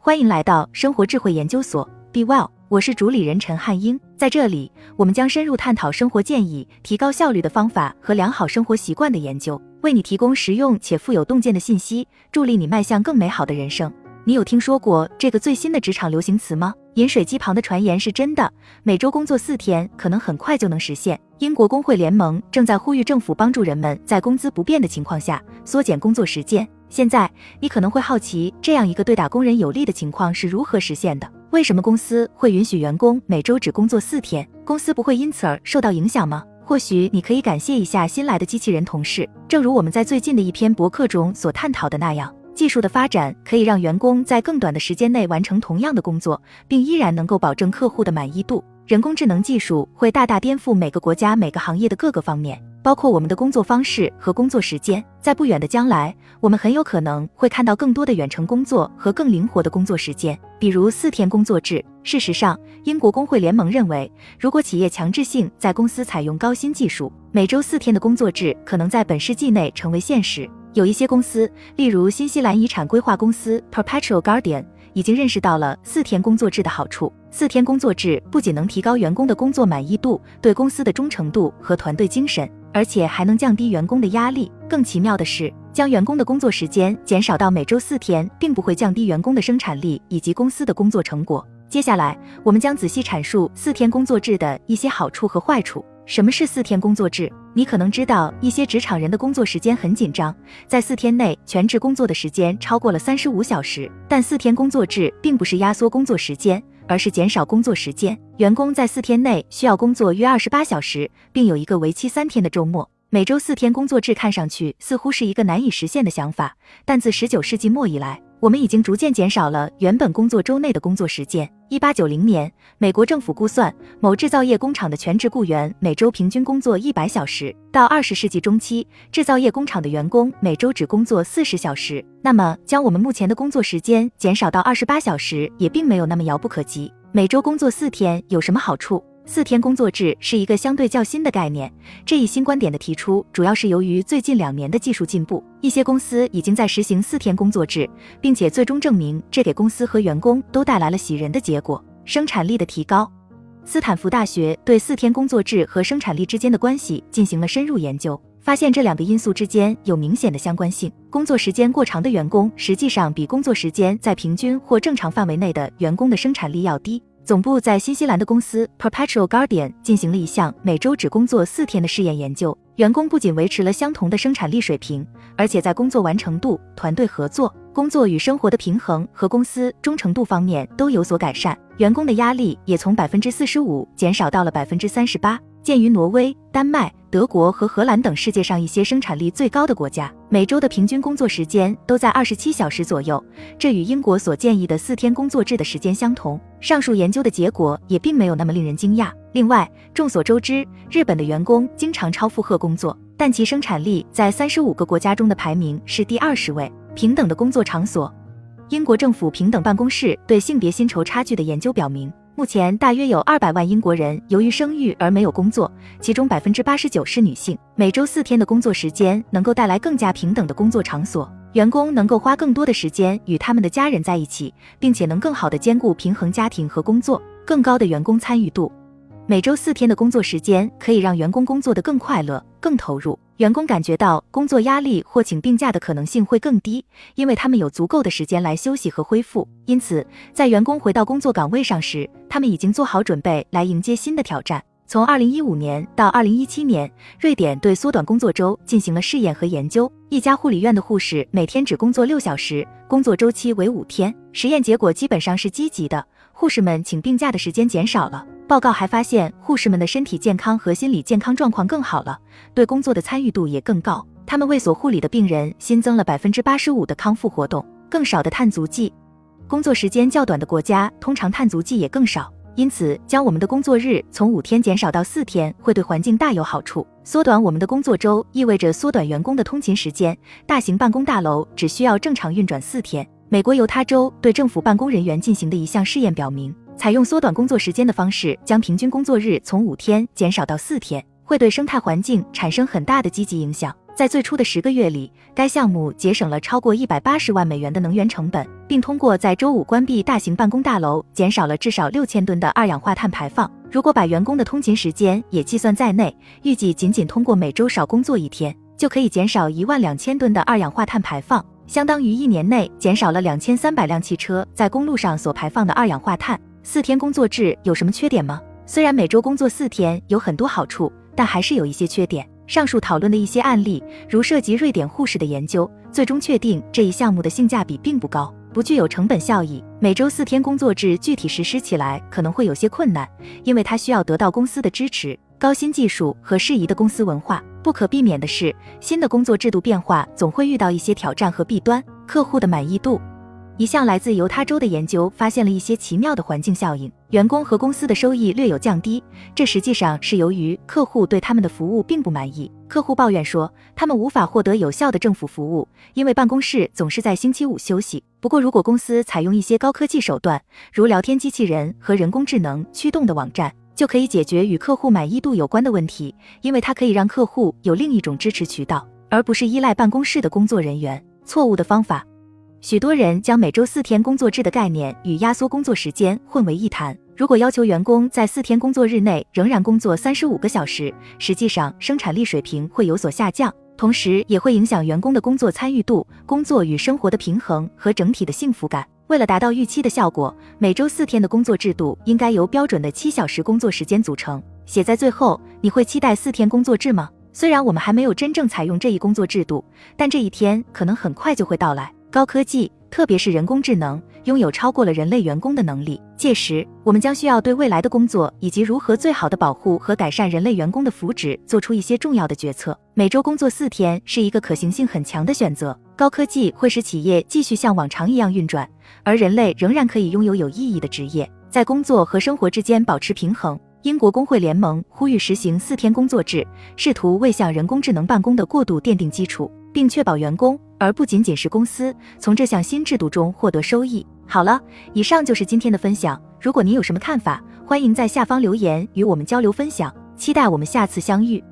欢迎来到生活智慧研究所，Be Well，我是主理人陈汉英。在这里，我们将深入探讨生活建议、提高效率的方法和良好生活习惯的研究，为你提供实用且富有洞见的信息，助力你迈向更美好的人生。你有听说过这个最新的职场流行词吗？饮水机旁的传言是真的，每周工作四天可能很快就能实现。英国工会联盟正在呼吁政府帮助人们在工资不变的情况下缩减工作时间。现在你可能会好奇，这样一个对打工人有利的情况是如何实现的？为什么公司会允许员工每周只工作四天？公司不会因此而受到影响吗？或许你可以感谢一下新来的机器人同事。正如我们在最近的一篇博客中所探讨的那样。技术的发展可以让员工在更短的时间内完成同样的工作，并依然能够保证客户的满意度。人工智能技术会大大颠覆每个国家、每个行业的各个方面，包括我们的工作方式和工作时间。在不远的将来，我们很有可能会看到更多的远程工作和更灵活的工作时间，比如四天工作制。事实上，英国工会联盟认为，如果企业强制性在公司采用高新技术，每周四天的工作制可能在本世纪内成为现实。有一些公司，例如新西兰遗产规划公司 Perpetual Guardian，已经认识到了四天工作制的好处。四天工作制不仅能提高员工的工作满意度、对公司的忠诚度和团队精神，而且还能降低员工的压力。更奇妙的是，将员工的工作时间减少到每周四天，并不会降低员工的生产力以及公司的工作成果。接下来，我们将仔细阐述四天工作制的一些好处和坏处。什么是四天工作制？你可能知道，一些职场人的工作时间很紧张，在四天内全职工作的时间超过了三十五小时。但四天工作制并不是压缩工作时间，而是减少工作时间。员工在四天内需要工作约二十八小时，并有一个为期三天的周末。每周四天工作制看上去似乎是一个难以实现的想法，但自十九世纪末以来，我们已经逐渐减少了原本工作周内的工作时间。一八九零年，美国政府估算某制造业工厂的全职雇员每周平均工作一百小时。到二十世纪中期，制造业工厂的员工每周只工作四十小时。那么，将我们目前的工作时间减少到二十八小时，也并没有那么遥不可及。每周工作四天有什么好处？四天工作制是一个相对较新的概念。这一新观点的提出，主要是由于最近两年的技术进步。一些公司已经在实行四天工作制，并且最终证明这给公司和员工都带来了喜人的结果：生产力的提高。斯坦福大学对四天工作制和生产力之间的关系进行了深入研究，发现这两个因素之间有明显的相关性。工作时间过长的员工，实际上比工作时间在平均或正常范围内的员工的生产力要低。总部在新西兰的公司 Perpetual Guardian 进行了一项每周只工作四天的试验研究，员工不仅维持了相同的生产力水平，而且在工作完成度、团队合作、工作与生活的平衡和公司忠诚度方面都有所改善，员工的压力也从百分之四十五减少到了百分之三十八。鉴于挪威、丹麦、德国和荷兰等世界上一些生产力最高的国家，每周的平均工作时间都在二十七小时左右，这与英国所建议的四天工作制的时间相同。上述研究的结果也并没有那么令人惊讶。另外，众所周知，日本的员工经常超负荷工作，但其生产力在三十五个国家中的排名是第二十位。平等的工作场所，英国政府平等办公室对性别薪酬差距的研究表明。目前大约有二百万英国人由于生育而没有工作，其中百分之八十九是女性。每周四天的工作时间能够带来更加平等的工作场所，员工能够花更多的时间与他们的家人在一起，并且能更好的兼顾平衡家庭和工作。更高的员工参与度。每周四天的工作时间可以让员工工作得更快乐、更投入。员工感觉到工作压力或请病假的可能性会更低，因为他们有足够的时间来休息和恢复。因此，在员工回到工作岗位上时，他们已经做好准备来迎接新的挑战。从二零一五年到二零一七年，瑞典对缩短工作周进行了试验和研究。一家护理院的护士每天只工作六小时，工作周期为五天。实验结果基本上是积极的，护士们请病假的时间减少了。报告还发现，护士们的身体健康和心理健康状况更好了，对工作的参与度也更高。他们为所护理的病人新增了百分之八十五的康复活动，更少的碳足迹。工作时间较短的国家通常碳足迹也更少，因此将我们的工作日从五天减少到四天会对环境大有好处。缩短我们的工作周意味着缩短员工的通勤时间。大型办公大楼只需要正常运转四天。美国犹他州对政府办公人员进行的一项试验表明。采用缩短工作时间的方式，将平均工作日从五天减少到四天，会对生态环境产生很大的积极影响。在最初的十个月里，该项目节省了超过一百八十万美元的能源成本，并通过在周五关闭大型办公大楼，减少了至少六千吨的二氧化碳排放。如果把员工的通勤时间也计算在内，预计仅仅通过每周少工作一天，就可以减少一万两千吨的二氧化碳排放，相当于一年内减少了两千三百辆汽车在公路上所排放的二氧化碳。四天工作制有什么缺点吗？虽然每周工作四天有很多好处，但还是有一些缺点。上述讨论的一些案例，如涉及瑞典护士的研究，最终确定这一项目的性价比并不高，不具有成本效益。每周四天工作制具体实施起来可能会有些困难，因为它需要得到公司的支持、高新技术和适宜的公司文化。不可避免的是，新的工作制度变化总会遇到一些挑战和弊端。客户的满意度。一项来自犹他州的研究发现了一些奇妙的环境效应，员工和公司的收益略有降低。这实际上是由于客户对他们的服务并不满意。客户抱怨说，他们无法获得有效的政府服务，因为办公室总是在星期五休息。不过，如果公司采用一些高科技手段，如聊天机器人和人工智能驱动的网站，就可以解决与客户满意度有关的问题，因为它可以让客户有另一种支持渠道，而不是依赖办公室的工作人员。错误的方法。许多人将每周四天工作制的概念与压缩工作时间混为一谈。如果要求员工在四天工作日内仍然工作三十五个小时，实际上生产力水平会有所下降，同时也会影响员工的工作参与度、工作与生活的平衡和整体的幸福感。为了达到预期的效果，每周四天的工作制度应该由标准的七小时工作时间组成。写在最后，你会期待四天工作制吗？虽然我们还没有真正采用这一工作制度，但这一天可能很快就会到来。高科技，特别是人工智能，拥有超过了人类员工的能力。届时，我们将需要对未来的工作以及如何最好的保护和改善人类员工的福祉做出一些重要的决策。每周工作四天是一个可行性很强的选择。高科技会使企业继续像往常一样运转，而人类仍然可以拥有有意义的职业，在工作和生活之间保持平衡。英国工会联盟呼吁实行四天工作制，试图为向人工智能办公的过渡奠定基础。并确保员工，而不仅仅是公司，从这项新制度中获得收益。好了，以上就是今天的分享。如果您有什么看法，欢迎在下方留言与我们交流分享。期待我们下次相遇。